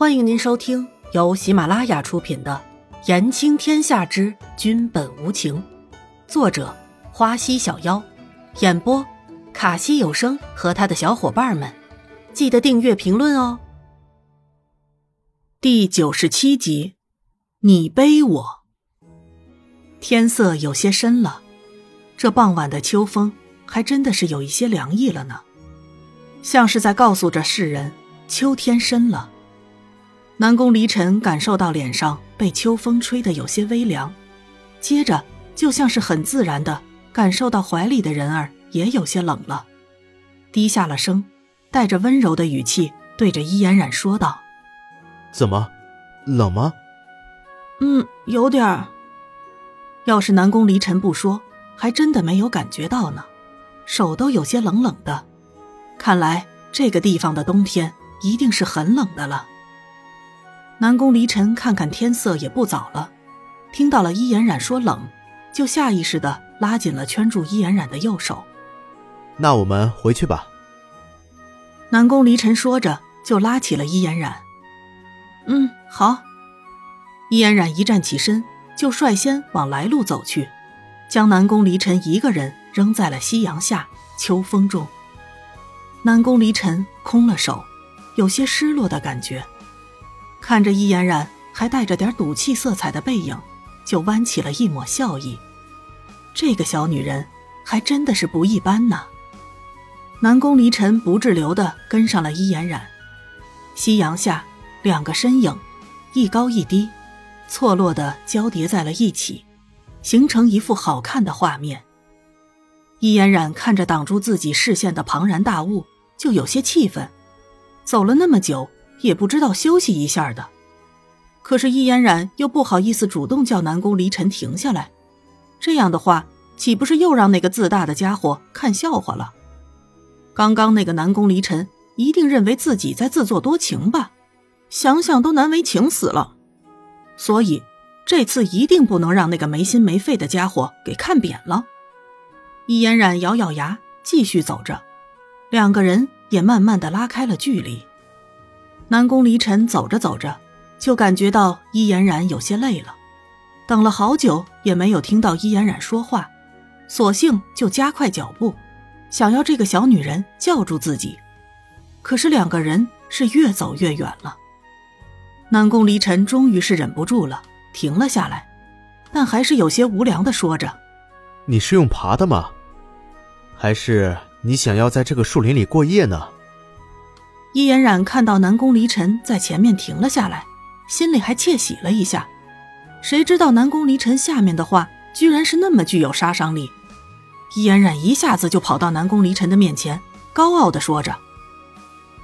欢迎您收听由喜马拉雅出品的《言情天下之君本无情》，作者花溪小妖，演播卡西有声和他的小伙伴们。记得订阅、评论哦。第九十七集，你背我。天色有些深了，这傍晚的秋风还真的是有一些凉意了呢，像是在告诉着世人，秋天深了。南宫离尘感受到脸上被秋风吹得有些微凉，接着就像是很自然的感受到怀里的人儿也有些冷了，低下了声，带着温柔的语气对着伊嫣然说道：“怎么，冷吗？”“嗯，有点儿。”要是南宫离尘不说，还真的没有感觉到呢，手都有些冷冷的。看来这个地方的冬天一定是很冷的了。南宫离尘看看天色也不早了，听到了伊颜染说冷，就下意识的拉紧了圈住伊颜染的右手。那我们回去吧。南宫离尘说着，就拉起了伊颜染。嗯，好。伊颜染一站起身，就率先往来路走去，将南宫离尘一个人扔在了夕阳下秋风中。南宫离尘空了手，有些失落的感觉。看着易嫣然还带着点赌气色彩的背影，就弯起了一抹笑意。这个小女人还真的是不一般呢。南宫离尘不滞留的跟上了伊嫣然。夕阳下，两个身影，一高一低，错落的交叠在了一起，形成一幅好看的画面。伊嫣然看着挡住自己视线的庞然大物，就有些气愤。走了那么久。也不知道休息一下的，可是易嫣然又不好意思主动叫南宫离尘停下来，这样的话岂不是又让那个自大的家伙看笑话了？刚刚那个南宫离尘一定认为自己在自作多情吧？想想都难为情死了。所以这次一定不能让那个没心没肺的家伙给看扁了。易嫣然咬咬牙，继续走着，两个人也慢慢的拉开了距离。南宫离尘走着走着，就感觉到伊嫣然有些累了，等了好久也没有听到伊嫣然说话，索性就加快脚步，想要这个小女人叫住自己。可是两个人是越走越远了。南宫离尘终于是忍不住了，停了下来，但还是有些无良的说着：“你是用爬的吗？还是你想要在这个树林里过夜呢？”伊嫣然看到南宫离尘在前面停了下来，心里还窃喜了一下。谁知道南宫离尘下面的话居然是那么具有杀伤力。伊嫣然一下子就跑到南宫离尘的面前，高傲的说着：“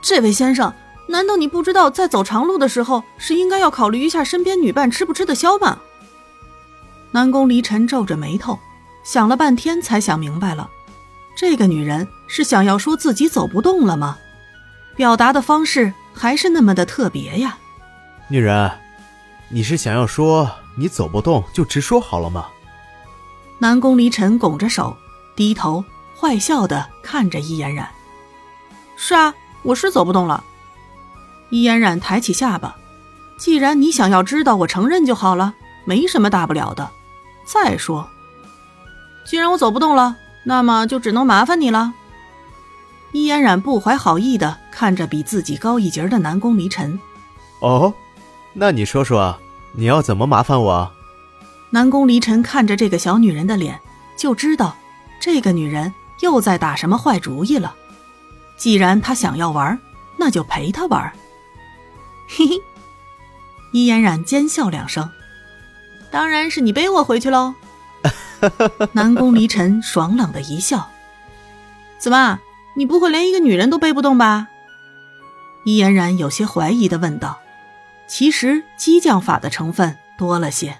这位先生，难道你不知道在走长路的时候是应该要考虑一下身边女伴吃不吃得消吗？”南宫离尘皱着眉头，想了半天才想明白了，这个女人是想要说自己走不动了吗？表达的方式还是那么的特别呀，女人，你是想要说你走不动就直说好了吗？南宫离尘拱着手，低头坏笑的看着易嫣然。是啊，我是走不动了。易嫣然抬起下巴，既然你想要知道，我承认就好了，没什么大不了的。再说，既然我走不动了，那么就只能麻烦你了。易嫣然不怀好意的看着比自己高一截的南宫离尘。哦，那你说说，你要怎么麻烦我？南宫离尘看着这个小女人的脸，就知道这个女人又在打什么坏主意了。既然她想要玩，那就陪她玩。嘿嘿，伊嫣然奸笑两声，当然是你背我回去喽。南宫离尘爽朗的一笑，怎么？你不会连一个女人都背不动吧？伊嫣然有些怀疑的问道。其实激将法的成分多了些。